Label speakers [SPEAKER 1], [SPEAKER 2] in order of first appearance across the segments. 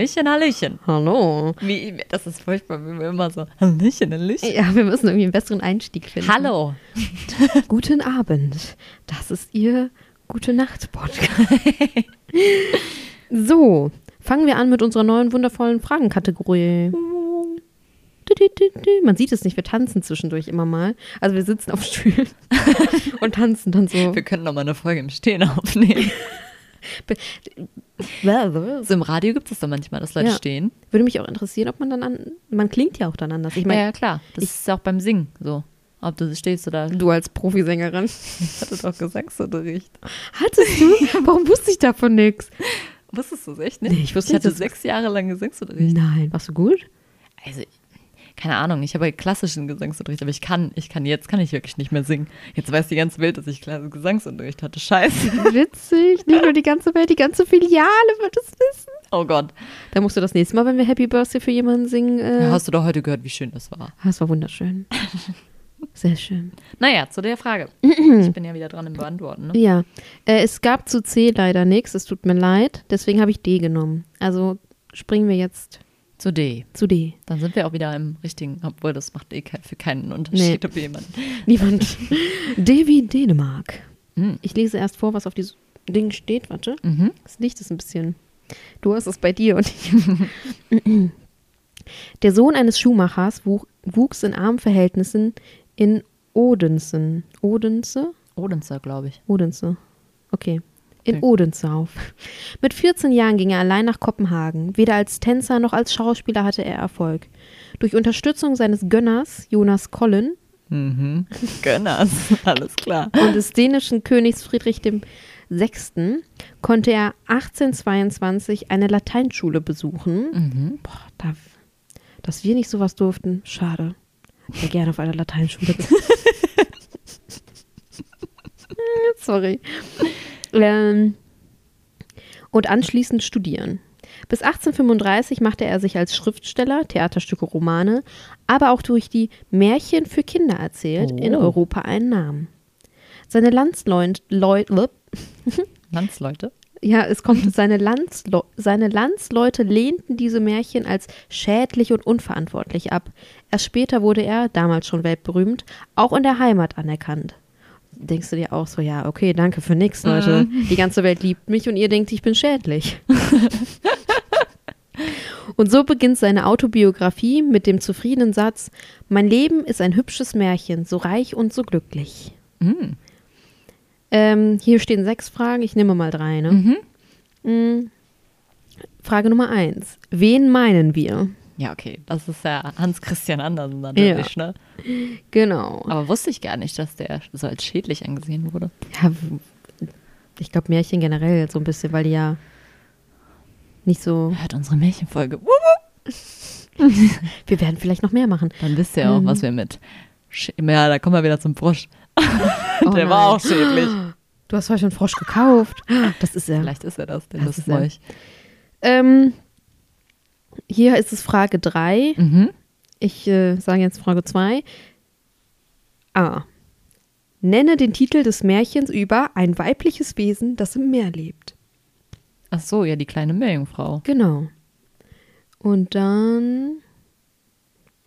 [SPEAKER 1] Hallöchen, Hallöchen.
[SPEAKER 2] Hallo.
[SPEAKER 1] Wie, das ist furchtbar, wie wir immer so Hallöchen, Hallöchen.
[SPEAKER 2] Ja, wir müssen irgendwie einen besseren Einstieg finden.
[SPEAKER 1] Hallo.
[SPEAKER 2] Guten Abend. Das ist Ihr Gute Nacht Podcast. so, fangen wir an mit unserer neuen wundervollen Fragenkategorie. Man sieht es nicht, wir tanzen zwischendurch immer mal. Also wir sitzen auf Stühlen und tanzen dann so.
[SPEAKER 1] Wir können noch mal eine Folge im Stehen aufnehmen. So im Radio gibt es doch manchmal, dass Leute
[SPEAKER 2] Ja.
[SPEAKER 1] stehen.
[SPEAKER 2] Würde mich auch interessieren, ob man dann an. Man klingt ja auch dann anders. Ich
[SPEAKER 1] Ja,
[SPEAKER 2] meine,
[SPEAKER 1] ja, klar. Das ist auch beim Singen so. Ob du stehst oder.
[SPEAKER 2] du als Profisängerin.
[SPEAKER 1] Ich hatte doch Gesangsunterricht.
[SPEAKER 2] Hattest du? Warum wusste ich davon nichts?
[SPEAKER 1] Wusstest du es echt nicht?
[SPEAKER 2] Nee, ich wusste
[SPEAKER 1] ich hatte sechs Jahre lang Gesangsunterricht.
[SPEAKER 2] Nein, warst du gut?
[SPEAKER 1] Also, keine Ahnung, ich habe halt klassischen Gesangsunterricht, aber ich kann, ich kann, jetzt kann ich wirklich nicht mehr singen. Jetzt weiß die ganze Welt, dass ich klassischen Gesangsunterricht hatte. Scheiße.
[SPEAKER 2] Witzig. Nicht nur die ganze Welt, die ganze Filiale wird es wissen.
[SPEAKER 1] Oh Gott.
[SPEAKER 2] Da musst du das nächste Mal, wenn wir Happy Birthday für jemanden singen. Äh,
[SPEAKER 1] Ja, hast du doch heute gehört, wie schön das war.
[SPEAKER 2] Ah, es war wunderschön. Sehr schön.
[SPEAKER 1] Naja, zu der Frage. ich bin ja wieder dran im Beantworten. Ne?
[SPEAKER 2] Ja, äh, es gab zu C leider nichts. Es tut mir leid. Deswegen habe ich D genommen. Also springen wir jetzt
[SPEAKER 1] Zu D.
[SPEAKER 2] zu D.
[SPEAKER 1] Dann sind wir auch wieder im richtigen, obwohl das macht eh für keinen Unterschied,
[SPEAKER 2] Nee.
[SPEAKER 1] ob jemand.
[SPEAKER 2] Niemand. D wie Dänemark.
[SPEAKER 1] Hm.
[SPEAKER 2] Ich lese erst vor, was auf diesem Ding steht. Warte.
[SPEAKER 1] Mhm.
[SPEAKER 2] Das Licht ist ein bisschen. Du hast es bei dir und ich. Der Sohn eines Schuhmachers wuch, wuchs in armen Verhältnissen in Odense. Odense?
[SPEAKER 1] Odense, glaube ich.
[SPEAKER 2] Odense. Okay. In
[SPEAKER 1] Okay.
[SPEAKER 2] Odense auf. Mit 14 Jahren ging er allein nach Kopenhagen. Weder als Tänzer noch als Schauspieler hatte er Erfolg. Durch Unterstützung seines Gönners, Jonas Collin,
[SPEAKER 1] Mhm. Gönners. Alles klar.
[SPEAKER 2] und des dänischen Königs Friedrich VI. konnte er 1822 eine Lateinschule besuchen.
[SPEAKER 1] Mhm.
[SPEAKER 2] Boah, da, dass wir nicht sowas durften, schade. Ich wäre gerne auf einer Lateinschule. Sorry. Ähm, und anschließend studieren. Bis 1835 machte er sich als Schriftsteller, Theaterstücke, Romane, aber auch durch die Märchen für Kinder erzählt, in
[SPEAKER 1] Oh.
[SPEAKER 2] Europa einen Namen. Seine Landsleute, Leut-
[SPEAKER 1] Landsleute.
[SPEAKER 2] ja, es kommt, seine, Landsleu seine Landsleute lehnten diese Märchen als schädlich und unverantwortlich ab. Erst später wurde er, damals schon weltberühmt, auch in der Heimat anerkannt. Denkst du dir auch so, ja, okay, danke für nix, Leute. Die ganze Welt liebt mich und ihr denkt, ich bin schädlich. und so beginnt seine Autobiografie mit dem zufriedenen Satz: Mein Leben ist ein hübsches Märchen, so reich und so glücklich.
[SPEAKER 1] Mhm.
[SPEAKER 2] Ähm, hier stehen sechs Fragen, ich nehme mal drei, ne?
[SPEAKER 1] Mhm.
[SPEAKER 2] Mm. Frage Nummer eins. Wen meinen wir?
[SPEAKER 1] Ja, okay. Das ist ja Hans Christian Andersen natürlich, ne?
[SPEAKER 2] Genau.
[SPEAKER 1] Aber wusste ich gar nicht, dass der so als schädlich angesehen wurde.
[SPEAKER 2] Ja, ich glaube Märchen generell so ein bisschen, weil die ja nicht so.
[SPEAKER 1] Hört unsere Märchenfolge.
[SPEAKER 2] Wir werden vielleicht noch mehr machen.
[SPEAKER 1] Dann wisst ihr auch,
[SPEAKER 2] Mhm.
[SPEAKER 1] was wir mit. Sch ja, da kommen wir wieder zum Frosch.
[SPEAKER 2] Oh
[SPEAKER 1] der
[SPEAKER 2] nein.
[SPEAKER 1] war auch schädlich.
[SPEAKER 2] Du hast heute einen Frosch gekauft. Das ist er.
[SPEAKER 1] Vielleicht ist er das, der
[SPEAKER 2] Das ist.
[SPEAKER 1] Lustmolch.
[SPEAKER 2] Ähm, hier ist es Frage 3.
[SPEAKER 1] Mhm.
[SPEAKER 2] Ich äh, sage jetzt Frage 2. A. Nenne den Titel des Märchens über ein weibliches Wesen, das im Meer lebt.
[SPEAKER 1] Ach so, ja, die kleine Meerjungfrau.
[SPEAKER 2] Genau. Und dann,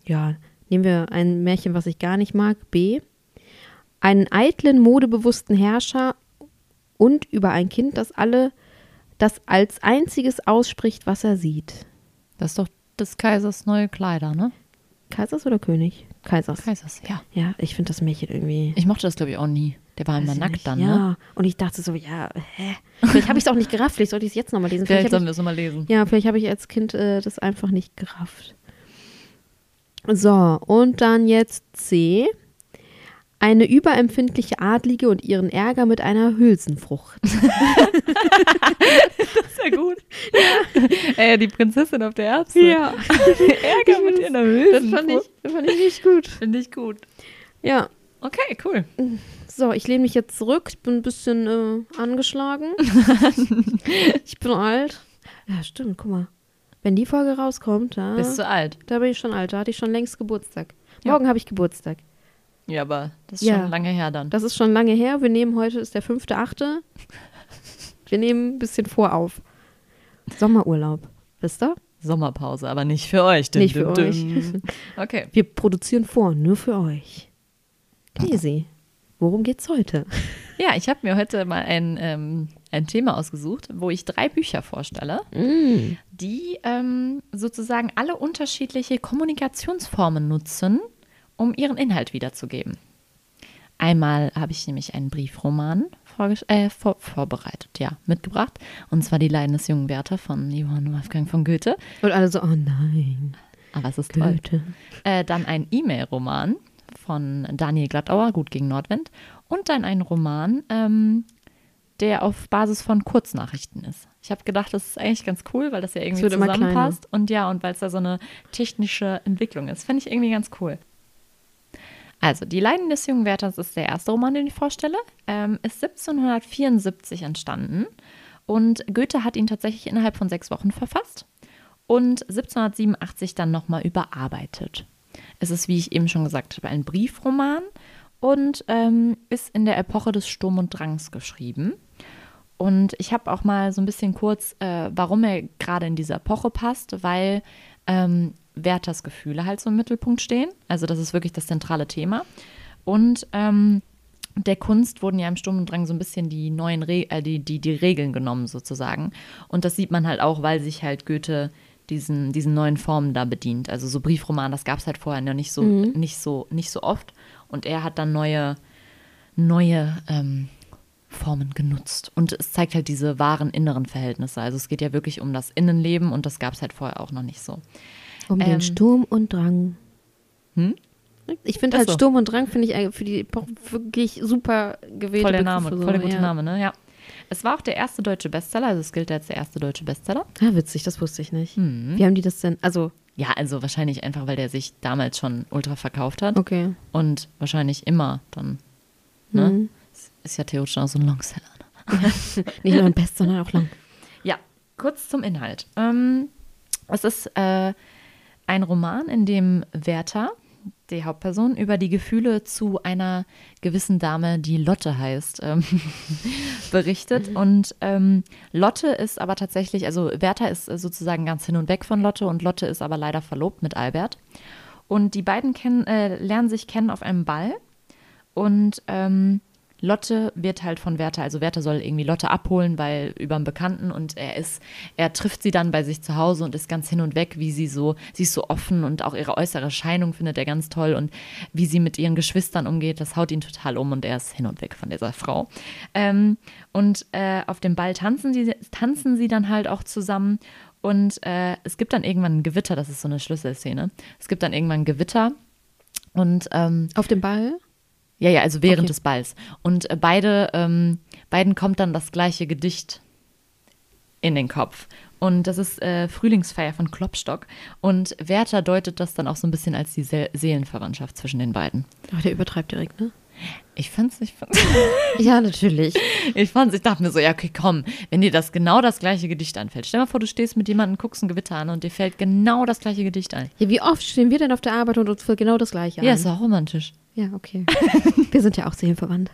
[SPEAKER 2] ja, nehmen wir ein Märchen, was ich gar nicht mag. B. Einen eitlen, modebewussten Herrscher und über ein Kind, das alle, das als einziges ausspricht, was er sieht.
[SPEAKER 1] Das ist doch des Kaisers neue Kleider, ne?
[SPEAKER 2] Kaisers oder König? Kaisers.
[SPEAKER 1] Kaisers, ja.
[SPEAKER 2] Ja, ich finde das Märchen irgendwie.
[SPEAKER 1] Ich mochte das, glaube ich, auch nie. Der war immer nackt
[SPEAKER 2] nicht.
[SPEAKER 1] dann,
[SPEAKER 2] ja.
[SPEAKER 1] ne?
[SPEAKER 2] und ich dachte so, ja, hä? Vielleicht habe ich es auch nicht gerafft, vielleicht sollte ich es jetzt nochmal lesen.
[SPEAKER 1] Vielleicht
[SPEAKER 2] hab
[SPEAKER 1] sollen wir es nochmal lesen.
[SPEAKER 2] Ja, vielleicht habe ich als Kind äh, das einfach nicht gerafft. So, und dann jetzt C. Eine überempfindliche Adlige und ihren Ärger mit einer Hülsenfrucht.
[SPEAKER 1] Sehr gut. Ey, die Prinzessin auf der Erbse.
[SPEAKER 2] Ja.
[SPEAKER 1] Ärger mit ihren
[SPEAKER 2] Das
[SPEAKER 1] Hülsen.
[SPEAKER 2] fand ich, das fand ich nicht gut.
[SPEAKER 1] Finde ich gut.
[SPEAKER 2] Ja.
[SPEAKER 1] Okay, cool.
[SPEAKER 2] So, ich lehne mich jetzt zurück. Ich bin ein bisschen äh, angeschlagen. ich bin alt. Ja, stimmt, guck mal. Wenn die Folge rauskommt, da,
[SPEAKER 1] Bist du alt?
[SPEAKER 2] da bin ich schon alt. Da hatte ich schon längst Geburtstag.
[SPEAKER 1] Ja.
[SPEAKER 2] Morgen habe ich Geburtstag.
[SPEAKER 1] Ja, aber das ist
[SPEAKER 2] Ja.
[SPEAKER 1] schon lange her dann.
[SPEAKER 2] Das ist schon lange her. Wir nehmen heute, ist der 5.8. Wir nehmen ein bisschen vorauf. Sommerurlaub. Wisst ihr?
[SPEAKER 1] Sommerpause, aber nicht für euch. Dum,
[SPEAKER 2] Nicht für
[SPEAKER 1] dum,
[SPEAKER 2] euch.
[SPEAKER 1] Okay.
[SPEAKER 2] Wir produzieren vor, nur für euch. Knesi, worum geht's heute?
[SPEAKER 1] Ja, ich habe mir heute mal ein, ähm, ein Thema ausgesucht, wo ich drei Bücher vorstelle,
[SPEAKER 2] Mm.
[SPEAKER 1] die ähm, sozusagen alle unterschiedliche Kommunikationsformen nutzen, um ihren Inhalt wiederzugeben. Einmal habe ich nämlich einen Briefroman äh, vor vorbereitet, ja, mitgebracht. Und zwar Die Leiden des jungen Werther von Johann Wolfgang von Goethe.
[SPEAKER 2] Und alle so, oh nein,
[SPEAKER 1] Aber es ist toll.
[SPEAKER 2] Goethe.
[SPEAKER 1] Äh, dann ein E-Mail-Roman von Daniel Glattauer, Gut gegen Nordwind. Und dann ein Roman, ähm, der auf Basis von Kurznachrichten ist. Ich habe gedacht, das ist eigentlich ganz cool, weil das ja irgendwie
[SPEAKER 2] immer
[SPEAKER 1] zusammenpasst. Und ja, und weil es da so eine technische Entwicklung ist. Fände ich irgendwie ganz cool. Also, Die Leiden des jungen Werthers ist der erste Roman, den ich vorstelle. Ähm, ist 1774 entstanden. Und Goethe hat ihn tatsächlich innerhalb von sechs Wochen verfasst und 1787 dann nochmal überarbeitet. Es ist, wie ich eben schon gesagt habe, ein Briefroman und ähm, ist in der Epoche des Sturm und Drangs geschrieben. Und ich habe auch mal so ein bisschen kurz, äh, warum er gerade in diese Epoche passt, weil ähm, Werthers Gefühle halt so im Mittelpunkt stehen. Also das ist wirklich das zentrale Thema. Und ähm, der Kunst wurden ja im Sturm und Drang so ein bisschen die neuen Re äh, die, die, die Regeln genommen sozusagen. Und das sieht man halt auch, weil sich halt Goethe diesen, diesen neuen Formen da bedient. Also so Briefroman, das gab es halt vorher noch nicht so, nicht so, nicht so oft. Und er hat dann neue, neue ähm, Formen genutzt. Und es zeigt halt diese wahren inneren Verhältnisse. Also es geht ja wirklich um das Innenleben und das gab es halt vorher auch noch nicht so.
[SPEAKER 2] Um
[SPEAKER 1] Ähm.
[SPEAKER 2] den Sturm und Drang.
[SPEAKER 1] Hm?
[SPEAKER 2] Ich finde halt
[SPEAKER 1] so.
[SPEAKER 2] Sturm und Drang, finde ich für die Epoche wirklich super gewählte
[SPEAKER 1] Voll der Name,
[SPEAKER 2] so,
[SPEAKER 1] voll der gute
[SPEAKER 2] ja.
[SPEAKER 1] Name, ne? Ja. Es war auch der erste deutsche Bestseller, also es gilt als der erste deutsche Bestseller.
[SPEAKER 2] Ah, witzig, das wusste ich nicht.
[SPEAKER 1] Mhm.
[SPEAKER 2] Wie haben die das denn? Also,
[SPEAKER 1] Ja, also wahrscheinlich einfach, weil der sich damals schon ultra verkauft hat
[SPEAKER 2] okay.
[SPEAKER 1] und wahrscheinlich immer dann, ne?
[SPEAKER 2] Mhm.
[SPEAKER 1] Ist ja theoretisch auch so ein Longseller. Ne?
[SPEAKER 2] Nicht nur ein Best, sondern auch lang.
[SPEAKER 1] Ja, kurz zum Inhalt. Ähm, es ist äh, ein Roman, in dem Werther, die Hauptperson, über die Gefühle zu einer gewissen Dame, die Lotte heißt, ähm, berichtet. Und ähm, Lotte ist aber tatsächlich, also Werther ist sozusagen ganz hin und weg von Lotte und Lotte ist aber leider verlobt mit Albert. Und die beiden kennen, äh, lernen sich kennen auf einem Ball. Und ähm, Lotte wird halt von Werther, also Werther soll irgendwie Lotte abholen, weil über einen Bekannten und er ist, er trifft sie dann bei sich zu Hause und ist ganz hin und weg, wie sie so, sie ist so offen und auch ihre äußere Erscheinung findet er ganz toll und wie sie mit ihren Geschwistern umgeht, das haut ihn total um und er ist hin und weg von dieser Frau. Ähm, und äh, auf dem Ball tanzen sie, tanzen sie dann halt auch zusammen und äh, es gibt dann irgendwann ein Gewitter, das ist so eine Schlüsselszene. Es gibt dann irgendwann ein Gewitter und ähm,
[SPEAKER 2] Auf dem Ball?
[SPEAKER 1] Ja, ja, also während
[SPEAKER 2] Okay.
[SPEAKER 1] des Balls. Und äh, beide, ähm, beiden kommt dann das gleiche Gedicht in den Kopf. Und das ist äh, Frühlingsfeier von Klopstock. Und Werther deutet das dann auch so ein bisschen als die Se Seelenverwandtschaft zwischen den beiden.
[SPEAKER 2] Ach, der übertreibt direkt, ne?
[SPEAKER 1] Ich fand's, ich fand's,
[SPEAKER 2] Ja, natürlich.
[SPEAKER 1] ich fand's, ich dachte mir so, ja, okay, komm, wenn dir das genau das gleiche Gedicht anfällt. Stell mal vor, du stehst mit jemandem, guckst ein Gewitter an und dir fällt genau das gleiche Gedicht ein.
[SPEAKER 2] Ja, wie oft stehen wir denn auf der Arbeit und uns fällt genau das Gleiche an?
[SPEAKER 1] Ja, ist auch romantisch.
[SPEAKER 2] Ja, okay. wir sind ja auch seelenverwandt.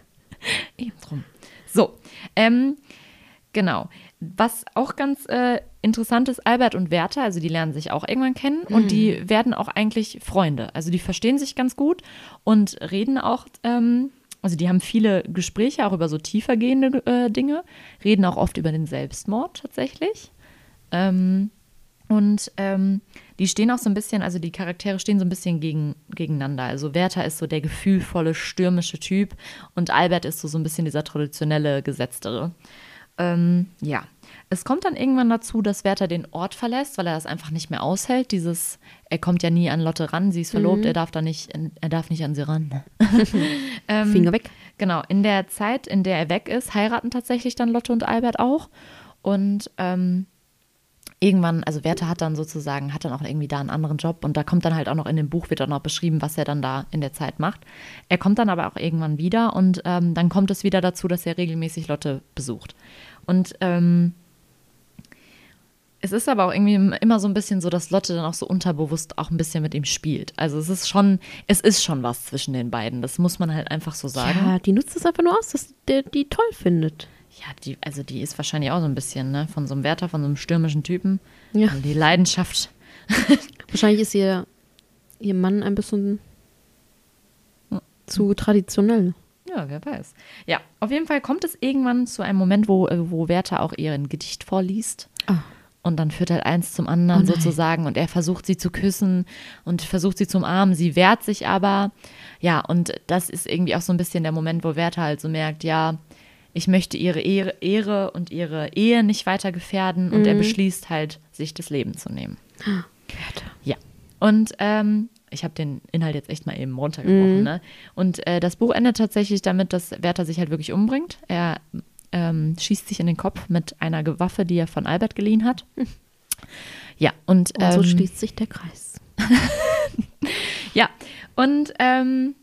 [SPEAKER 1] Eben drum. So, ähm, genau. Was auch ganz äh, interessant ist, Albert und Werther, also die lernen sich auch irgendwann kennen und die werden auch eigentlich Freunde. Also die verstehen sich ganz gut und reden auch, ähm, also die haben viele Gespräche auch über so tiefergehende äh, Dinge, reden auch oft über den Selbstmord tatsächlich. Ähm, und ähm, die stehen auch so ein bisschen, also die Charaktere stehen so ein bisschen gegen, gegeneinander. Also Werther ist so der gefühlvolle, stürmische Typ und Albert ist so, so ein bisschen dieser traditionelle, gesetztere. Ähm, ja. Es kommt dann irgendwann dazu, dass Werther den Ort verlässt, weil er das einfach nicht mehr aushält. Dieses, er kommt ja nie an Lotte ran, sie ist verlobt, er darf da nicht, er darf nicht an sie ran. ähm,
[SPEAKER 2] Finger weg.
[SPEAKER 1] Genau, in der Zeit, in der er weg ist, heiraten tatsächlich dann Lotte und Albert auch. Und ähm, irgendwann, also Werther hat dann sozusagen, hat dann auch irgendwie da einen anderen Job und da kommt dann halt auch noch in dem Buch, wird auch noch beschrieben, was er dann da in der Zeit macht. Er kommt dann aber auch irgendwann wieder und ähm, dann kommt es wieder dazu, dass er regelmäßig Lotte besucht. Und ähm, es ist aber auch irgendwie immer so ein bisschen so, dass Lotte dann auch so unterbewusst auch ein bisschen mit ihm spielt. Also es ist schon, es ist schon was zwischen den beiden. Das muss man halt einfach so sagen.
[SPEAKER 2] Ja, die nutzt es einfach nur aus, dass der die toll findet.
[SPEAKER 1] Ja, die, also die ist wahrscheinlich auch so ein bisschen, ne? Von so einem Wärter, von so einem stürmischen Typen.
[SPEAKER 2] Ja.
[SPEAKER 1] Also die Leidenschaft.
[SPEAKER 2] Wahrscheinlich ist ihr, ihr Mann ein bisschen zu traditionell.
[SPEAKER 1] Ja, wer weiß. Ja, auf jeden Fall kommt es irgendwann zu einem Moment, wo, äh, wo Werther auch ihr ein Gedicht vorliest.
[SPEAKER 2] Ah.
[SPEAKER 1] Und dann führt halt eins zum anderen
[SPEAKER 2] Oh
[SPEAKER 1] sozusagen und er versucht sie zu küssen und versucht sie zum Armen. Sie wehrt sich aber. Ja, und das ist irgendwie auch so ein bisschen der Moment, wo Werther halt so merkt, ja, ich möchte ihre Ehre, Ehre und ihre Ehe nicht weiter gefährden und er beschließt halt, sich das Leben zu nehmen. Ja. Und ähm, ich habe den Inhalt jetzt echt mal eben runtergebrochen. Ne? Und äh, das Buch endet tatsächlich damit, dass Werther sich halt wirklich umbringt. Er ähm, schießt sich in den Kopf mit einer Waffe, die er von Albert geliehen hat. Ja, und,
[SPEAKER 2] Und so
[SPEAKER 1] ähm,
[SPEAKER 2] schließt sich der Kreis.
[SPEAKER 1] ja, und ähm,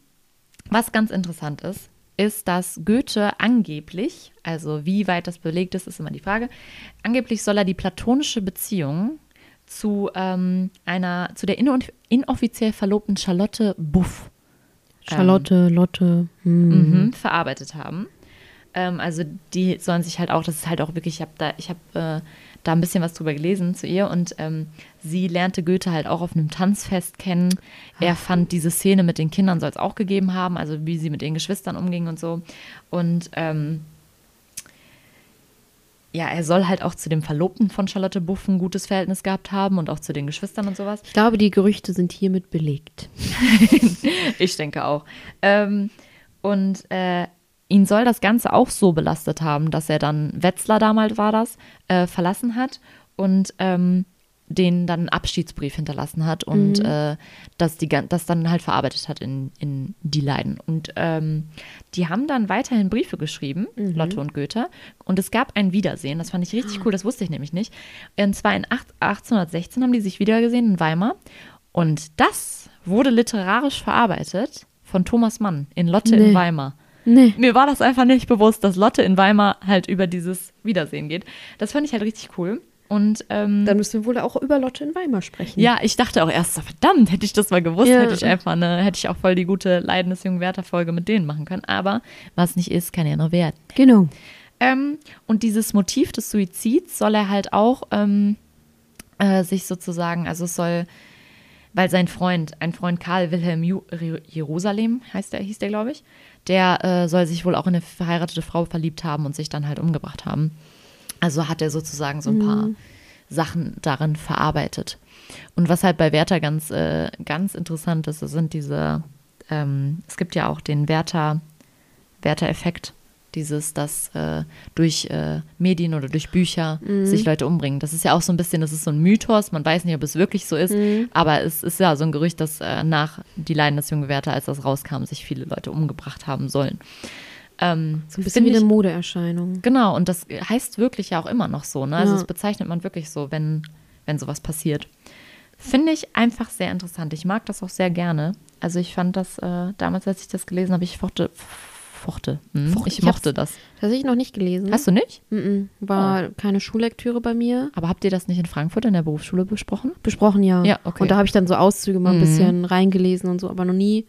[SPEAKER 1] was ganz interessant ist, ist, dass Goethe angeblich, also wie weit das belegt ist, ist immer die Frage, angeblich soll er die platonische Beziehung zu ähm, einer, zu der ino- inoffiziell verlobten Charlotte Buff
[SPEAKER 2] Charlotte, Lotte. Hm.
[SPEAKER 1] mhm, verarbeitet haben. Ähm, also die sollen sich halt auch, das ist halt auch wirklich, ich habe da, ich habe äh, da ein bisschen was drüber gelesen zu ihr und ähm, sie lernte Goethe halt auch auf einem Tanzfest kennen. Er fand diese Szene mit den Kindern soll es auch gegeben haben, also wie sie mit ihren Geschwistern umging und so. Und ähm, ja, er soll halt auch zu dem Verlobten von Charlotte Buff ein gutes Verhältnis gehabt haben und auch zu den Geschwistern und sowas.
[SPEAKER 2] Ich glaube, die Gerüchte sind hiermit belegt.
[SPEAKER 1] ich denke auch. Ähm, und äh, ihn soll das Ganze auch so belastet haben, dass er dann, Wetzlar damals war das, äh, verlassen hat und ähm, den dann einen Abschiedsbrief hinterlassen hat und äh, das, die, das dann halt verarbeitet hat in, in die Leiden. Und ähm, die haben dann weiterhin Briefe geschrieben, Lotte und Goethe. Und es gab ein Wiedersehen, das fand ich richtig cool, das wusste ich nämlich nicht. Und zwar in acht- 1816 haben die sich wiedergesehen in Weimar. Und das wurde literarisch verarbeitet von Thomas Mann in Lotte in
[SPEAKER 2] Nee.
[SPEAKER 1] Weimar.
[SPEAKER 2] Nee.
[SPEAKER 1] Mir war das einfach nicht bewusst, dass Lotte in Weimar halt über dieses Wiedersehen geht. Das fand ich halt richtig cool. Und ähm,
[SPEAKER 2] Dann müssen wir wohl auch über Lotte in Weimar sprechen.
[SPEAKER 1] ja, ich dachte auch erst, verdammt, hätte ich das mal gewusst,
[SPEAKER 2] Ja.
[SPEAKER 1] hätte ich einfach eine, hätte ich auch voll die gute Leiden des jungen Werther-Folge mit denen machen können. Aber was nicht ist, kann ja nur werden.
[SPEAKER 2] Genau.
[SPEAKER 1] Ähm, und dieses Motiv des Suizids soll er halt auch ähm, äh, sich sozusagen, also es soll, weil sein Freund, ein Freund Karl Wilhelm Ju Jerusalem heißt der, hieß der, glaube ich, der äh, soll sich wohl auch in eine verheiratete Frau verliebt haben und sich dann halt umgebracht haben. Also hat er sozusagen so ein paar Sachen darin verarbeitet. Und was halt bei Werther ganz, äh, ganz interessant ist, sind diese, ähm, es gibt ja auch den Werther, Werther-Effekt, dieses, dass äh, durch äh, Medien oder durch Bücher sich Leute umbringen. Das ist ja auch so ein bisschen, das ist so ein Mythos, man weiß nicht, ob es wirklich so ist, aber es ist ja so ein Gerücht, dass äh, nach Die Leiden des jungen Werther, als das rauskam, sich viele Leute umgebracht haben sollen. Ähm,
[SPEAKER 2] So ein bisschen wie eine Modeerscheinung.
[SPEAKER 1] Genau, und das heißt wirklich ja auch immer noch so. Ne? Also
[SPEAKER 2] Ja.
[SPEAKER 1] das bezeichnet man wirklich so, wenn, wenn sowas passiert. Finde ich einfach sehr interessant. Ich mag das auch sehr gerne. Also ich fand das, äh, damals, als ich das gelesen habe, ich fochte, fochte. Hm?
[SPEAKER 2] Fochte.
[SPEAKER 1] Ich
[SPEAKER 2] Ich
[SPEAKER 1] mochte
[SPEAKER 2] hab's-
[SPEAKER 1] das.
[SPEAKER 2] Tatsächlich noch nicht gelesen.
[SPEAKER 1] Hast du nicht?
[SPEAKER 2] Mm-mm. War keine Schullektüre bei mir.
[SPEAKER 1] Aber habt ihr das nicht in Frankfurt in der Berufsschule besprochen?
[SPEAKER 2] Besprochen, ja.
[SPEAKER 1] Ja, okay.
[SPEAKER 2] Und da habe ich dann so Auszüge mal ein
[SPEAKER 1] Mhm.
[SPEAKER 2] bisschen reingelesen und so, aber noch nie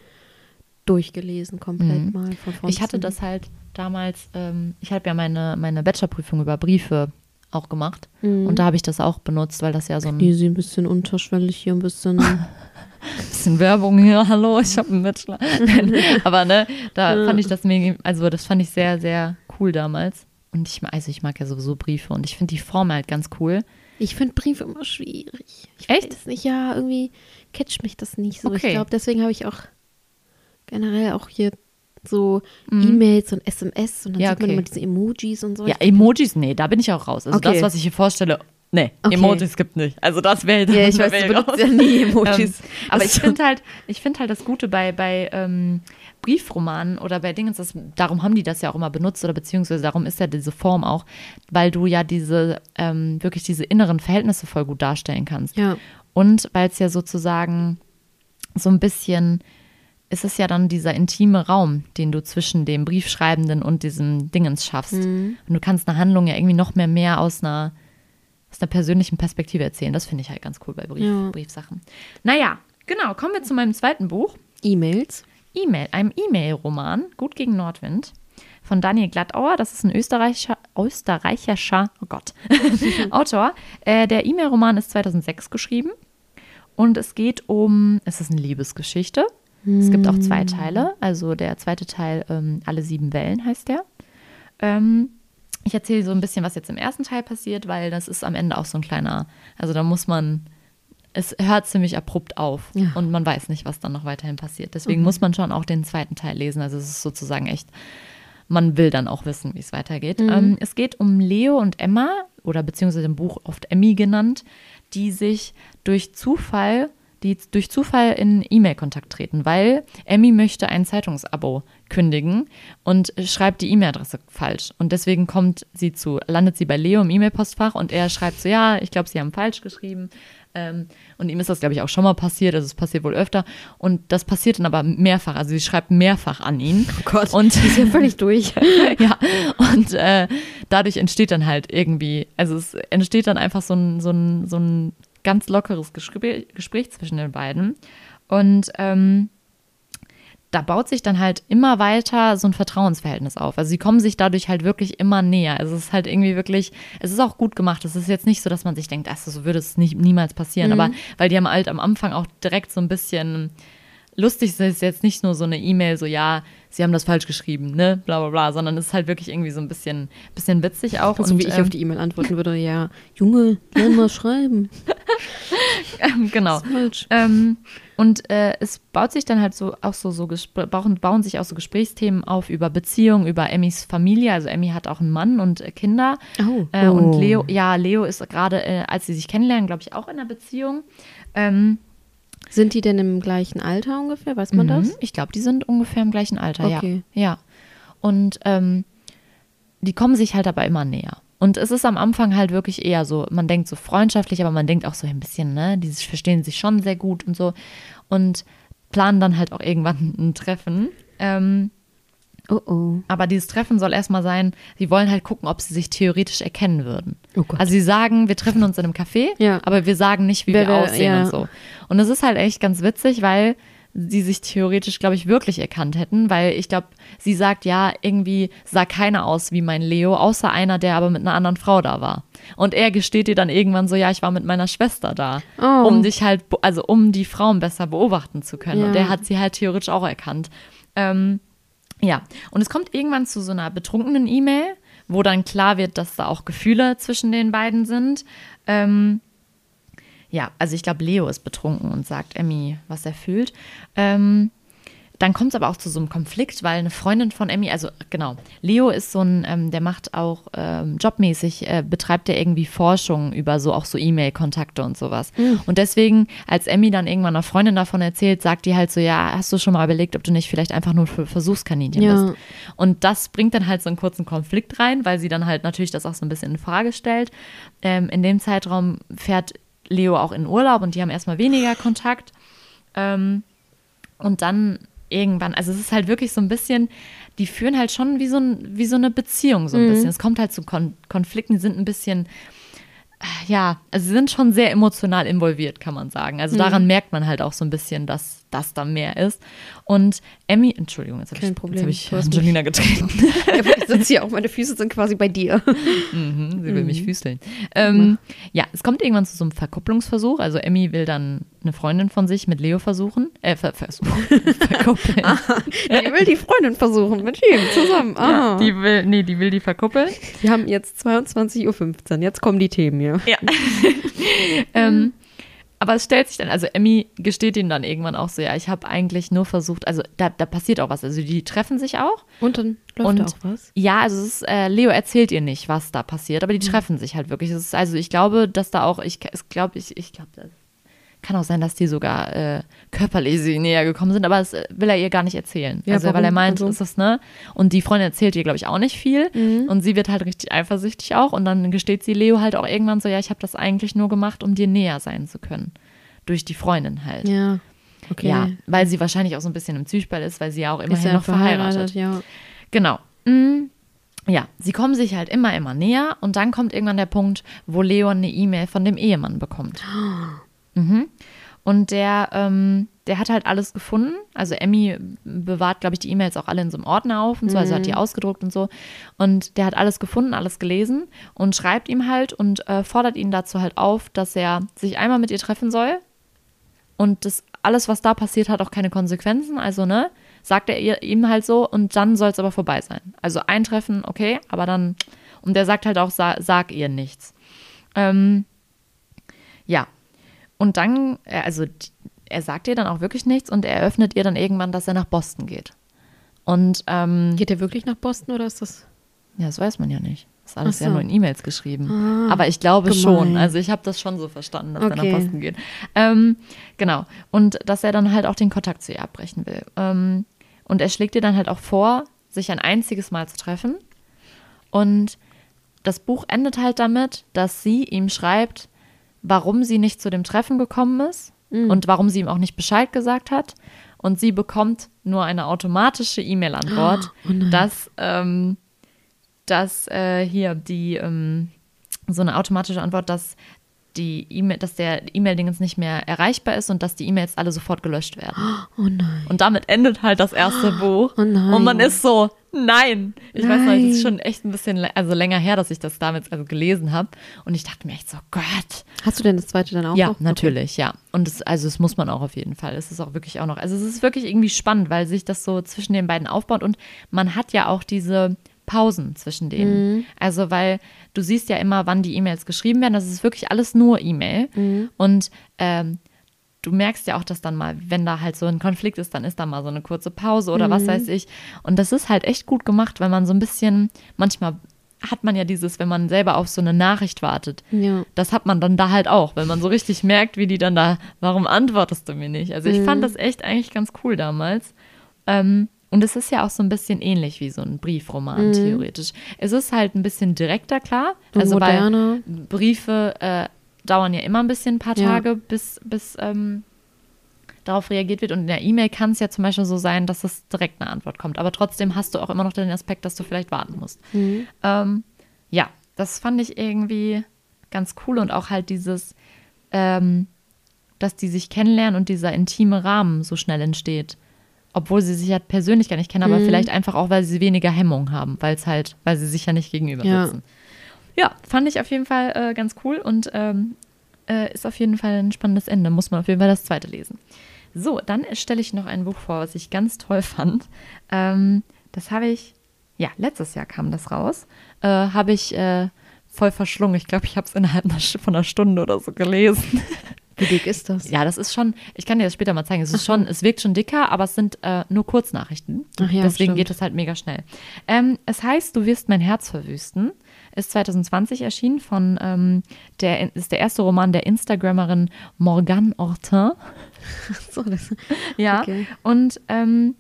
[SPEAKER 2] durchgelesen komplett
[SPEAKER 1] Mhm.
[SPEAKER 2] mal von vorn
[SPEAKER 1] Ich hatte das halt damals, ähm, ich habe ja meine, meine Bachelorprüfung über Briefe auch gemacht.
[SPEAKER 2] Mhm.
[SPEAKER 1] Und da habe ich das auch benutzt, weil das ja so ein
[SPEAKER 2] Die sind ein bisschen unterschwellig hier, ein bisschen.
[SPEAKER 1] bisschen Werbung hier, hallo, ich habe einen Bachelor. Aber ne, da fand ich das mega, also das fand ich sehr, sehr cool damals. Und ich, also ich mag ja sowieso Briefe und ich finde die Form halt ganz cool.
[SPEAKER 2] Ich finde Briefe immer schwierig. Ich
[SPEAKER 1] Echt?
[SPEAKER 2] Weiß nicht, ja, irgendwie catcht mich das nicht so.
[SPEAKER 1] Okay.
[SPEAKER 2] Ich glaube, deswegen habe ich auch generell auch hier so
[SPEAKER 1] Mhm.
[SPEAKER 2] E-Mails und SMS und dann
[SPEAKER 1] Ja,
[SPEAKER 2] sieht man
[SPEAKER 1] okay.
[SPEAKER 2] immer diese Emojis und so.
[SPEAKER 1] Ja, Emojis, nee, da bin ich auch raus. Also
[SPEAKER 2] Okay.
[SPEAKER 1] das, was ich hier vorstelle, Nee,
[SPEAKER 2] Okay.
[SPEAKER 1] Emojis gibt nicht. Also das wäre
[SPEAKER 2] Ja, ich weiß, du benutzt ja nie Emojis.
[SPEAKER 1] Ähm, aber ich
[SPEAKER 2] Also-
[SPEAKER 1] finde halt, ich finde halt das Gute bei, bei ähm, Briefromanen oder bei Dingen, das, darum haben die das ja auch immer benutzt oder beziehungsweise darum ist ja diese Form auch, weil du ja diese, ähm, wirklich diese inneren Verhältnisse voll gut darstellen kannst.
[SPEAKER 2] Ja.
[SPEAKER 1] Und weil es ja sozusagen so ein bisschen, ist es ja dann dieser intime Raum, den du zwischen dem Briefschreibenden und diesem Dingens schaffst. Und du kannst eine Handlung ja irgendwie noch mehr mehr aus einer, aus einer persönlichen Perspektive erzählen. Das finde ich halt ganz cool bei Brief,
[SPEAKER 2] Ja.
[SPEAKER 1] Briefsachen. Naja, genau, kommen wir zu meinem zweiten Buch.
[SPEAKER 2] E-Mails.
[SPEAKER 1] E-Mail, einem E-Mail-Roman, Gut gegen Nordwind, von Daniel Glattauer. Das ist ein österreichischer, österreichischer oh Gott, Autor. Äh, der E-Mail-Roman ist 2006 geschrieben und es geht um, es ist eine Liebesgeschichte. Es gibt auch zwei Teile. Also der zweite Teil, ähm, Alle sieben Wellen heißt der. Ähm, ich erzähle so ein bisschen, was jetzt im ersten Teil passiert, weil das ist am Ende auch so ein kleiner, also da muss man, es hört ziemlich abrupt auf
[SPEAKER 2] Ja.
[SPEAKER 1] und man weiß nicht, was dann noch weiterhin passiert. Deswegen muss man schon auch den zweiten Teil lesen. Also es ist sozusagen echt, man will dann auch wissen, wie es weitergeht. Ähm, es geht um Leo und Emma, oder beziehungsweise im Buch oft Emmy genannt, die sich durch Zufall, die durch Zufall in E-Mail-Kontakt treten, weil Emmy möchte ein Zeitungsabo kündigen und schreibt die E-Mail-Adresse falsch. Und deswegen kommt sie zu, landet sie bei Leo im E-Mail-Postfach und er schreibt so, ja, ich glaube, sie haben falsch geschrieben. Ähm, und ihm ist das, glaube ich, auch schon mal passiert, also es passiert wohl öfter. Und das passiert dann aber mehrfach, also sie schreibt mehrfach an ihn.
[SPEAKER 2] Oh Gott,
[SPEAKER 1] Und
[SPEAKER 2] die ist ja völlig durch.
[SPEAKER 1] ja, und äh, dadurch entsteht dann halt irgendwie, also es entsteht dann einfach so ein, so ein, so ein ganz lockeres Gespräch, Gespräch zwischen den beiden. Und ähm, da baut sich dann halt immer weiter so ein Vertrauensverhältnis auf. Also sie kommen sich dadurch halt wirklich immer näher. Also es ist halt irgendwie wirklich, es ist auch gut gemacht. Es ist jetzt nicht so, dass man sich denkt, ach, so würde es nicht, niemals passieren. Aber weil die haben halt am Anfang auch direkt so ein bisschen lustig ist es jetzt nicht nur so eine E-Mail, so ja, sie haben das falsch geschrieben, ne, bla bla bla, sondern es ist halt wirklich irgendwie so ein bisschen, bisschen witzig auch.
[SPEAKER 2] So wie ich
[SPEAKER 1] ähm,
[SPEAKER 2] auf die E-Mail antworten würde, ja, Junge, lern mal schreiben.
[SPEAKER 1] Genau.
[SPEAKER 2] Falsch.
[SPEAKER 1] Ähm, und äh, es baut sich dann halt so auch so, so bauen, bauen sich auch so Gesprächsthemen auf über Beziehungen, über Emmys Familie. Also Emmy hat auch einen Mann und äh, Kinder.
[SPEAKER 2] Oh.
[SPEAKER 1] Äh,
[SPEAKER 2] Oh.
[SPEAKER 1] Und Leo, ja, Leo ist gerade, äh, als sie sich kennenlernen, glaube ich, auch in einer Beziehung. Ähm,
[SPEAKER 2] Sind die denn im gleichen Alter ungefähr? Weiß man
[SPEAKER 1] mhm,
[SPEAKER 2] das?
[SPEAKER 1] Ich glaube, die sind ungefähr im gleichen Alter,
[SPEAKER 2] Okay.
[SPEAKER 1] ja. Ja. Und ähm, die kommen sich halt aber immer näher. Und es ist am Anfang halt wirklich eher so, man denkt so freundschaftlich, aber man denkt auch so ein bisschen, ne, die verstehen sich schon sehr gut und so. Und planen dann halt auch irgendwann ein Treffen. Ähm,
[SPEAKER 2] Oh oh.
[SPEAKER 1] aber dieses Treffen soll erstmal sein, sie wollen halt gucken, ob sie sich theoretisch erkennen würden.
[SPEAKER 2] Oh Gott.
[SPEAKER 1] Also sie sagen, wir treffen uns in einem Café,
[SPEAKER 2] Ja.
[SPEAKER 1] aber wir sagen nicht, wie
[SPEAKER 2] Wer
[SPEAKER 1] wir aussehen
[SPEAKER 2] ja.
[SPEAKER 1] und so. Und das ist halt echt ganz witzig, weil sie sich theoretisch, glaube ich, wirklich erkannt hätten, weil ich glaube, sie sagt, ja, irgendwie sah keiner aus wie mein Leo, außer einer, der aber mit einer anderen Frau da war. Und er gesteht ihr dann irgendwann so, ja, ich war mit meiner Schwester da,
[SPEAKER 2] Oh.
[SPEAKER 1] um dich halt, also um die Frauen besser beobachten zu können.
[SPEAKER 2] Ja.
[SPEAKER 1] Und der hat sie halt theoretisch auch erkannt. Ähm, ja, und es kommt irgendwann zu so einer betrunkenen E-Mail, wo dann klar wird, dass da auch Gefühle zwischen den beiden sind. Ähm, ja, also ich glaube, Leo ist betrunken und sagt Emmy, was er fühlt. Ähm, dann kommt es aber auch zu so einem Konflikt, weil eine Freundin von Emmy, also genau, Leo ist so ein, ähm, der macht auch ähm, jobmäßig, äh, betreibt er irgendwie Forschung über so auch so E-Mail-Kontakte und sowas. Und deswegen, als Emmy dann irgendwann einer Freundin davon erzählt, sagt die halt so, ja, hast du schon mal überlegt, ob du nicht vielleicht einfach nur für Versuchskaninchen
[SPEAKER 2] Ja.
[SPEAKER 1] bist? Und das bringt dann halt so einen kurzen Konflikt rein, weil sie dann halt natürlich das auch so ein bisschen in Frage stellt. Ähm, in dem Zeitraum fährt Leo auch in Urlaub und die haben erstmal weniger Kontakt. Ähm, und dann irgendwann, also es ist halt wirklich so ein bisschen, die führen halt schon wie so, ein, wie so eine Beziehung so ein bisschen. Es kommt halt zu Kon Konflikten, die sind ein bisschen, äh, ja, also sie sind schon sehr emotional involviert, kann man sagen. Also daran merkt man halt auch so ein bisschen, dass das da mehr ist. Und Emmy, Entschuldigung, jetzt habe ich,
[SPEAKER 2] Problem,
[SPEAKER 1] jetzt hab ich Angelina getreten.
[SPEAKER 2] ich sitze hier auch, meine Füße sind quasi bei dir.
[SPEAKER 1] Mhm, sie will mich füßeln. Ähm, ja, es kommt irgendwann zu so einem Verkupplungsversuch. Also Emmy will dann eine Freundin von sich mit Leo versuchen. Äh, ver versuchen. verkuppeln.
[SPEAKER 2] Die will die Freundin versuchen, mit ihm zusammen.
[SPEAKER 1] Ja,
[SPEAKER 2] Ah.
[SPEAKER 1] die will, nee, die will die verkuppeln.
[SPEAKER 2] Wir haben jetzt 22.15 Uhr. Jetzt kommen die Themen hier.
[SPEAKER 1] Ja. ähm, aber es stellt sich dann, also Emmy gesteht ihm dann irgendwann auch so, ja, ich habe eigentlich nur versucht, also da, da passiert auch was. Also die treffen sich auch.
[SPEAKER 2] Und dann läuft
[SPEAKER 1] Und
[SPEAKER 2] auch was.
[SPEAKER 1] Ja, also es ist, äh, Leo erzählt ihr nicht, was da passiert, aber die treffen sich halt wirklich. Es ist, also ich glaube, dass da auch, ich glaube, ich, ich glaube, kann auch sein, dass die sogar äh, körperlich sie näher gekommen sind, aber das äh, will er ihr gar nicht erzählen.
[SPEAKER 2] Ja,
[SPEAKER 1] also, weil
[SPEAKER 2] warum?
[SPEAKER 1] er meint,
[SPEAKER 2] Also-
[SPEAKER 1] ist das, ne? Und die Freundin erzählt ihr, glaube ich, auch nicht viel.
[SPEAKER 2] Mhm.
[SPEAKER 1] Und sie wird halt richtig eifersüchtig auch. Und dann gesteht sie Leo halt auch irgendwann so, ja, ich habe das eigentlich nur gemacht, um dir näher sein zu können. Durch die Freundin halt.
[SPEAKER 2] Ja. Okay.
[SPEAKER 1] Ja, weil sie wahrscheinlich auch so ein bisschen im Zwiespalt ist, weil sie ja auch immerhin
[SPEAKER 2] ja
[SPEAKER 1] noch verheiratet.
[SPEAKER 2] ja.
[SPEAKER 1] Genau. Mm, Ja, sie kommen sich halt immer, immer näher und dann kommt irgendwann der Punkt, wo Leon eine E-Mail von dem Ehemann bekommt. Mhm. Und der, ähm, der hat halt alles gefunden. Also Emmy bewahrt, glaube ich, die E-Mails auch alle in so einem Ordner auf und so, also hat die ausgedruckt und so. Und der hat alles gefunden, alles gelesen und schreibt ihm halt und äh, fordert ihn dazu halt auf, dass er sich einmal mit ihr treffen soll. Und das alles, was da passiert, hat auch keine Konsequenzen. Also, ne, sagt er ihr, ihm halt so und dann soll es aber vorbei sein. Also eintreffen, okay, aber dann, und der sagt halt auch, sa sag ihr nichts. Ähm, ja. Und dann, äh, also er sagt ihr dann auch wirklich nichts und er eröffnet ihr dann irgendwann, dass er nach Boston geht. Und ähm,
[SPEAKER 2] Geht der wirklich nach Boston oder ist das?
[SPEAKER 1] ja, das weiß man ja nicht. Das ist alles
[SPEAKER 2] Ach
[SPEAKER 1] ja
[SPEAKER 2] so.
[SPEAKER 1] nur in E-Mails geschrieben.
[SPEAKER 2] Ah,
[SPEAKER 1] Aber ich glaube
[SPEAKER 2] gemein.
[SPEAKER 1] schon. Also ich habe das schon so verstanden, dass er
[SPEAKER 2] Okay.
[SPEAKER 1] nach Boston geht. Ähm, genau. Und dass er dann halt auch den Kontakt zu ihr abbrechen will. Ähm, und er schlägt ihr dann halt auch vor, sich ein einziges Mal zu treffen. Und das Buch endet halt damit, dass sie ihm schreibt, warum sie nicht zu dem Treffen gekommen ist und warum sie ihm auch nicht Bescheid gesagt hat. Und sie bekommt nur eine automatische E-Mail-Antwort,
[SPEAKER 2] Oh nein.
[SPEAKER 1] dass, ähm, dass äh, hier die ähm, so eine automatische Antwort, dass die E-Mail, dass der E-Mail-Dingens nicht mehr erreichbar ist und dass die E-Mails alle sofort gelöscht werden.
[SPEAKER 2] Oh nein.
[SPEAKER 1] Und damit endet halt das erste Buch.
[SPEAKER 2] Oh nein.
[SPEAKER 1] Und man ist so, nein. Ich weiß noch,
[SPEAKER 2] Nein.
[SPEAKER 1] das ist schon echt ein bisschen also länger her, dass ich das damals also gelesen habe. Und ich dachte mir echt so, Gott.
[SPEAKER 2] Hast du denn das zweite dann auch
[SPEAKER 1] Ja,
[SPEAKER 2] noch?
[SPEAKER 1] natürlich, ja. Und es, also es muss man auch auf jeden Fall. Es ist auch wirklich auch noch, also es ist wirklich irgendwie spannend, weil sich das so zwischen den beiden aufbaut und man hat ja auch diese Pausen zwischen denen. Also weil du siehst ja immer, wann die E-Mails geschrieben werden. Das ist wirklich alles nur E-Mail. Und ähm, du merkst ja auch, dass dann mal, wenn da halt so ein Konflikt ist, dann ist da mal so eine kurze Pause oder was weiß ich. Und das ist halt echt gut gemacht, weil man so ein bisschen, manchmal hat man ja dieses, wenn man selber auf so eine Nachricht wartet.
[SPEAKER 2] Ja.
[SPEAKER 1] Das hat man dann da halt auch, wenn man so richtig merkt, wie die dann da, warum antwortest du mir nicht? Also ich fand das echt eigentlich ganz cool damals. Ähm, und es ist ja auch so ein bisschen ähnlich wie so ein Briefroman, theoretisch. Es ist halt ein bisschen direkter, klar.
[SPEAKER 2] Und
[SPEAKER 1] also
[SPEAKER 2] moderner.
[SPEAKER 1] weil Briefe äh, dauern ja immer ein bisschen ein paar
[SPEAKER 2] Ja.
[SPEAKER 1] Tage, bis, bis ähm, darauf reagiert wird. Und in der E-Mail kann es ja zum Beispiel so sein, dass es direkt eine Antwort kommt. Aber trotzdem hast du auch immer noch den Aspekt, dass du vielleicht warten musst. Ähm, ja, das fand ich irgendwie ganz cool und auch halt dieses, ähm, dass die sich kennenlernen und dieser intime Rahmen so schnell entsteht. Obwohl sie sich ja persönlich gar nicht kennen, aber vielleicht einfach auch, weil sie weniger Hemmung haben, weil es halt, weil sie sich ja nicht gegenüber
[SPEAKER 2] Ja.
[SPEAKER 1] sitzen. Ja, fand ich auf jeden Fall äh, ganz cool und ähm, äh, ist auf jeden Fall ein spannendes Ende. Muss man auf jeden Fall das zweite lesen. So, dann stelle ich noch ein Buch vor, was ich ganz toll fand. Ähm, das habe ich, ja, letztes Jahr kam das raus. Äh, habe ich äh, voll verschlungen. Ich glaube, ich habe es innerhalb von einer Stunde oder so gelesen.
[SPEAKER 2] Wie dick ist das?
[SPEAKER 1] Ja, das ist schon, ich kann dir das später mal zeigen. Es ist schon, es wirkt schon dicker, aber es sind äh, nur Kurznachrichten.
[SPEAKER 2] Ach ja,
[SPEAKER 1] Deswegen
[SPEAKER 2] stimmt.
[SPEAKER 1] geht es halt mega schnell. Ähm, es heißt, du wirst mein Herz verwüsten. Ist 2020 erschienen von, ähm, der ist der erste Roman der Instagrammerin Morgane Hortin.
[SPEAKER 2] So, das,
[SPEAKER 1] Ja.
[SPEAKER 2] Okay.
[SPEAKER 1] Und ähm,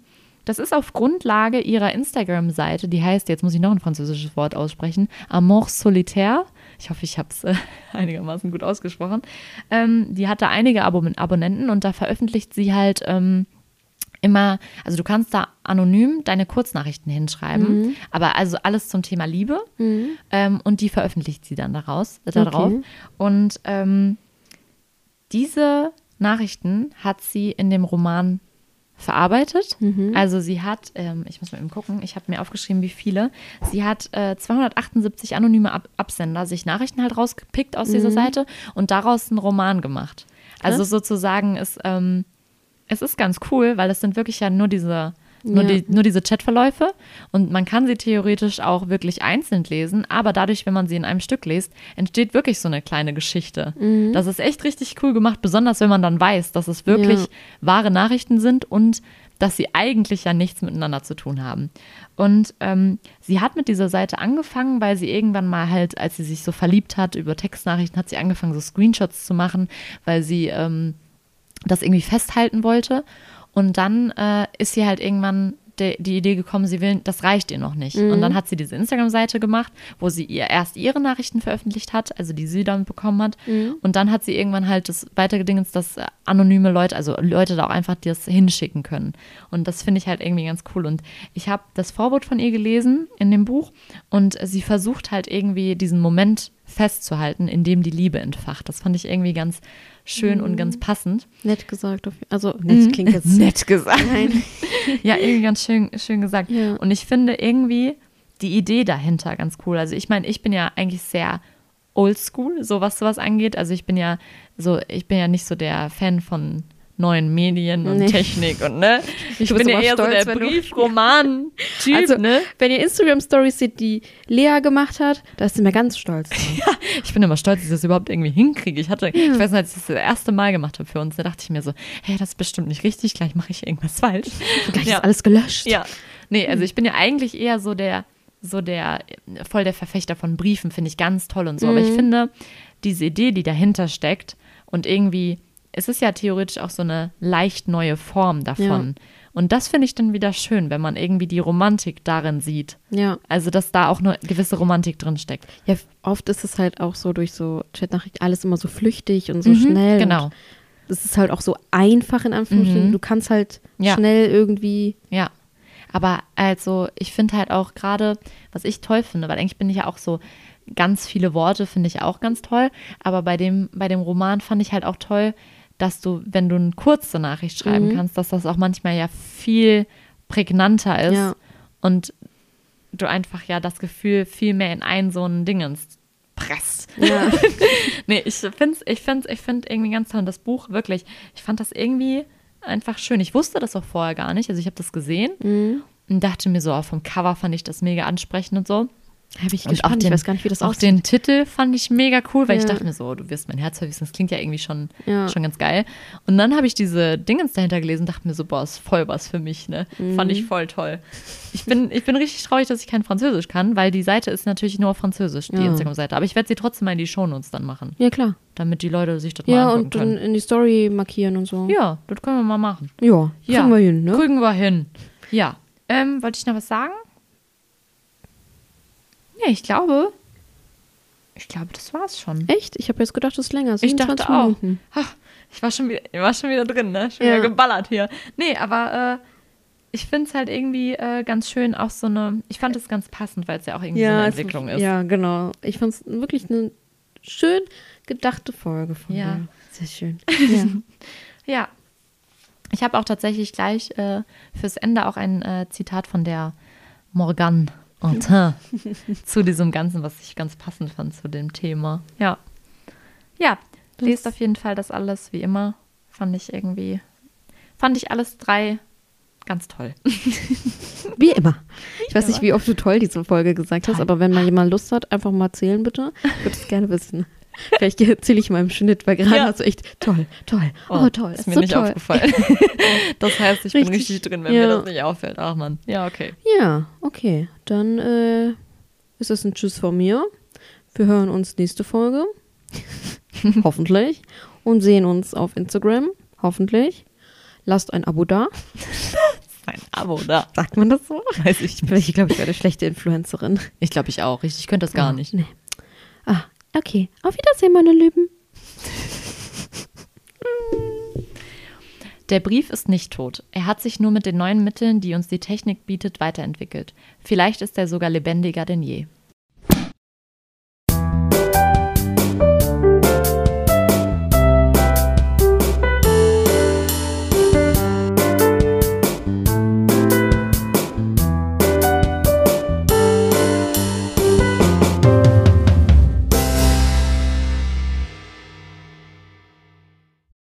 [SPEAKER 1] das ist auf Grundlage ihrer Instagram-Seite, die heißt, jetzt muss ich noch ein französisches Wort aussprechen, Amour Solitaire. Ich hoffe, ich habe es äh, einigermaßen gut ausgesprochen. Ähm, die hatte einige Abon Abonnenten und da veröffentlicht sie halt ähm, immer, also du kannst da anonym deine Kurznachrichten hinschreiben, aber also alles zum Thema Liebe ähm, und die veröffentlicht sie dann daraus, äh, darauf.
[SPEAKER 2] Okay.
[SPEAKER 1] Und ähm, diese Nachrichten hat sie in dem Roman verarbeitet. Also sie hat, ähm, ich muss mal eben gucken, ich habe mir aufgeschrieben, wie viele. Sie hat äh, 278 anonyme Ab Absender sich Nachrichten halt rausgepickt aus dieser Seite und daraus einen Roman gemacht. Also sozusagen ist, ähm, es ist ganz cool, weil es sind wirklich ja nur diese Nur,
[SPEAKER 2] Ja.
[SPEAKER 1] die, nur diese Chatverläufe und man kann sie theoretisch auch wirklich einzeln lesen, aber dadurch, wenn man sie in einem Stück liest, entsteht wirklich so eine kleine Geschichte.
[SPEAKER 2] Mhm.
[SPEAKER 1] Das ist echt richtig cool gemacht, besonders wenn man dann weiß, dass es wirklich
[SPEAKER 2] Ja.
[SPEAKER 1] wahre Nachrichten sind und dass sie eigentlich ja nichts miteinander zu tun haben. Und ähm, sie hat mit dieser Seite angefangen, weil sie irgendwann mal halt, als sie sich so verliebt hat über Textnachrichten, hat sie angefangen, so Screenshots zu machen, weil sie ähm, das irgendwie festhalten wollte. Und dann äh, ist sie halt irgendwann die Idee gekommen, sie will, das reicht ihr noch nicht. Und dann hat sie diese Instagram-Seite gemacht, wo sie ihr erst ihre Nachrichten veröffentlicht hat, also die sie dann bekommen hat. Und dann hat sie irgendwann halt das weitergedingens, dass anonyme Leute, also Leute da auch einfach das hinschicken können. Und das finde ich halt irgendwie ganz cool. Und ich habe das Vorwort von ihr gelesen in dem Buch und sie versucht halt irgendwie diesen Moment festzuhalten, in dem die Liebe entfacht. Das fand ich irgendwie ganz schön und ganz passend.
[SPEAKER 2] Nett gesagt. Also, nett klingt jetzt.
[SPEAKER 1] Nett gesagt.
[SPEAKER 2] Nein.
[SPEAKER 1] Ja, irgendwie ganz schön, schön gesagt.
[SPEAKER 2] Ja.
[SPEAKER 1] Und ich finde irgendwie die Idee dahinter ganz cool. Also ich meine, ich bin ja eigentlich sehr oldschool, so was sowas angeht. Also ich bin ja so, ich bin ja nicht so der Fan von neuen Medien und
[SPEAKER 2] Nee.
[SPEAKER 1] Technik und ne. Ich bin ja eher so
[SPEAKER 2] stolz,
[SPEAKER 1] der
[SPEAKER 2] wenn du-
[SPEAKER 1] Briefroman-Typ,
[SPEAKER 2] Also,
[SPEAKER 1] ne?
[SPEAKER 2] wenn ihr Instagram-Stories seht, die Lea gemacht hat, da ist sie mir ganz stolz. drauf.
[SPEAKER 1] Ich bin immer stolz, dass ich das überhaupt irgendwie hinkriege. Ich hatte, ich weiß nicht, als ich das das erste Mal gemacht habe für uns, da dachte ich mir so, hey, das ist bestimmt nicht richtig, gleich mache ich irgendwas falsch.
[SPEAKER 2] Gleich
[SPEAKER 1] Ja.
[SPEAKER 2] ist alles gelöscht.
[SPEAKER 1] Ja. Nee, also ich bin ja eigentlich eher so der, so der, voll der Verfechter von Briefen, finde ich ganz toll und so. Aber ich finde, diese Idee, die dahinter steckt und irgendwie, es ist ja theoretisch auch so eine leicht neue Form davon. Und das finde ich dann wieder schön, wenn man irgendwie die Romantik darin sieht.
[SPEAKER 2] Ja.
[SPEAKER 1] Also, dass da auch eine gewisse Romantik drin steckt.
[SPEAKER 2] Ja, oft ist es halt auch so durch so Chatnachrichten alles immer so flüchtig und so schnell.
[SPEAKER 1] Genau.
[SPEAKER 2] Es ist halt auch so einfach in Anführungsstrichen.
[SPEAKER 1] Mhm.
[SPEAKER 2] Du kannst halt
[SPEAKER 1] Ja.
[SPEAKER 2] schnell irgendwie.
[SPEAKER 1] Ja. Aber also, ich finde halt auch gerade, was ich toll finde, weil eigentlich bin ich ja auch so, ganz viele Worte finde ich auch ganz toll. Aber bei dem, bei dem Roman fand ich halt auch toll, dass du, wenn du eine kurze Nachricht schreiben
[SPEAKER 2] Mhm.
[SPEAKER 1] kannst, dass das auch manchmal ja viel prägnanter ist
[SPEAKER 2] Ja.
[SPEAKER 1] und du einfach ja das Gefühl viel mehr in einen so ein Dingens presst.
[SPEAKER 2] Ja.
[SPEAKER 1] Nee, ich finde ich find's, ich find irgendwie ganz toll. Und das Buch, wirklich, ich fand das irgendwie einfach schön. Ich wusste das auch vorher gar nicht. Also ich habe das gesehen
[SPEAKER 2] Mhm.
[SPEAKER 1] und dachte mir so, oh, vom Cover fand ich das mega ansprechend und so.
[SPEAKER 2] Habe ich
[SPEAKER 1] Und
[SPEAKER 2] gespannt.
[SPEAKER 1] auch den,
[SPEAKER 2] ich weiß gar nicht, wie das
[SPEAKER 1] auch
[SPEAKER 2] aussieht.
[SPEAKER 1] den Titel fand ich mega cool, weil ich
[SPEAKER 2] Ja.
[SPEAKER 1] dachte mir so, du wirst mein Herz verwiesen. Das klingt ja irgendwie schon,
[SPEAKER 2] Ja.
[SPEAKER 1] schon ganz geil. Und dann habe ich diese Dingens dahinter gelesen und dachte mir so, boah, ist voll was für mich, ne? Fand
[SPEAKER 2] Mhm.
[SPEAKER 1] ich voll toll. Ich bin, ich bin richtig traurig, dass ich kein Französisch kann, weil die Seite ist natürlich nur auf Französisch, die
[SPEAKER 2] Ja.
[SPEAKER 1] Instagram-Seite. Aber ich werde sie trotzdem mal in die Shownotes dann machen,
[SPEAKER 2] Ja, klar.
[SPEAKER 1] damit die Leute sich das mal
[SPEAKER 2] Ja,
[SPEAKER 1] angucken
[SPEAKER 2] und dann
[SPEAKER 1] können.
[SPEAKER 2] in die Story markieren und so.
[SPEAKER 1] Ja, das können wir mal machen.
[SPEAKER 2] Ja,
[SPEAKER 1] Ja.
[SPEAKER 2] kriegen wir hin, ne?
[SPEAKER 1] Kriegen wir hin. Ja. Ähm, wollte ich noch was sagen? Nee, ich glaube. Ich glaube, das war's schon.
[SPEAKER 2] Echt? Ich habe jetzt gedacht, das ist länger.
[SPEAKER 1] Ich
[SPEAKER 2] 27
[SPEAKER 1] dachte auch.
[SPEAKER 2] Minuten.
[SPEAKER 1] Ha, ich war schon wieder, ich war schon wieder drin, ne? Schon
[SPEAKER 2] Ja.
[SPEAKER 1] wieder geballert hier. Nee, aber äh, ich finde es halt irgendwie äh, ganz schön, auch so eine. Ich fand es ganz passend, weil es ja auch irgendwie so eine
[SPEAKER 2] es-
[SPEAKER 1] Entwicklung ist.
[SPEAKER 2] Ja, genau. Ich fand es wirklich eine schön gedachte Folge von
[SPEAKER 1] Ja.
[SPEAKER 2] dir. Sehr schön. Ja.
[SPEAKER 1] Ja. Ich habe auch tatsächlich gleich äh, fürs Ende auch ein äh, Zitat von der Morgane Antin zu diesem Ganzen, was ich ganz passend fand zu dem Thema. Ja. Ja, lest auf jeden Fall das alles, wie immer. Fand ich irgendwie, fand ich alles drei ganz toll.
[SPEAKER 2] Wie immer. Ich weiß nicht, wie oft du toll diese Folge gesagt hast,
[SPEAKER 1] Toll.
[SPEAKER 2] aber wenn mal jemand Lust hat, einfach mal zählen bitte. Ich würde es gerne wissen. Vielleicht erzähle ich mal im Schnitt, weil gerade
[SPEAKER 1] Ja.
[SPEAKER 2] hast du echt toll, toll, oh, toll,
[SPEAKER 1] Ist
[SPEAKER 2] ist
[SPEAKER 1] mir
[SPEAKER 2] so
[SPEAKER 1] nicht
[SPEAKER 2] toll.
[SPEAKER 1] aufgefallen. das heißt, ich bin
[SPEAKER 2] Richtig.
[SPEAKER 1] richtig drin, wenn
[SPEAKER 2] Ja.
[SPEAKER 1] mir das nicht auffällt. Ach man. Ja, okay.
[SPEAKER 2] Ja, okay. Dann äh, ist es ein Tschüss von mir. Wir hören uns nächste Folge. hoffentlich. Und sehen uns auf Instagram. Hoffentlich. Lasst ein Abo da.
[SPEAKER 1] Ein Abo da.
[SPEAKER 2] Sagt man das so?
[SPEAKER 1] Weiß ich nicht.
[SPEAKER 2] Ich glaube, ich werde schlechte Influencerin.
[SPEAKER 1] Ich glaube, ich auch. Ich, ich könnte das gar nicht.
[SPEAKER 2] Nee. Ah, okay. Auf Wiedersehen, meine Lieben.
[SPEAKER 1] Der Brief ist nicht tot. Er hat sich nur mit den neuen Mitteln, die uns die Technik bietet, weiterentwickelt. Vielleicht ist er sogar lebendiger denn je.